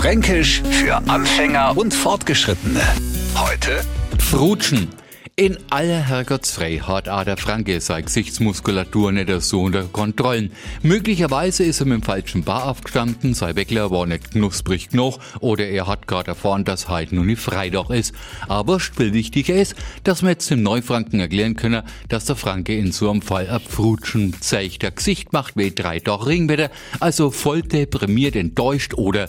Fränkisch für Anfänger und Fortgeschrittene. Heute Frutschen. In aller Herrgottsfrei hat auch der Franke seine Gesichtsmuskulatur nicht so unter Kontrollen. Möglicherweise ist er mit dem falschen Bar aufgestanden, sein Weckler war nicht knusprig genug oder er hat gerade erfahren, dass heute nun nicht Freitag ist. Aber viel wichtiger ist, dass wir jetzt dem Neufranken erklären können, dass der Franke in so einem Fall ab Frutschen zeigt. Der Gesicht macht wie drei Tage Ringwetter, also voll deprimiert, enttäuscht oder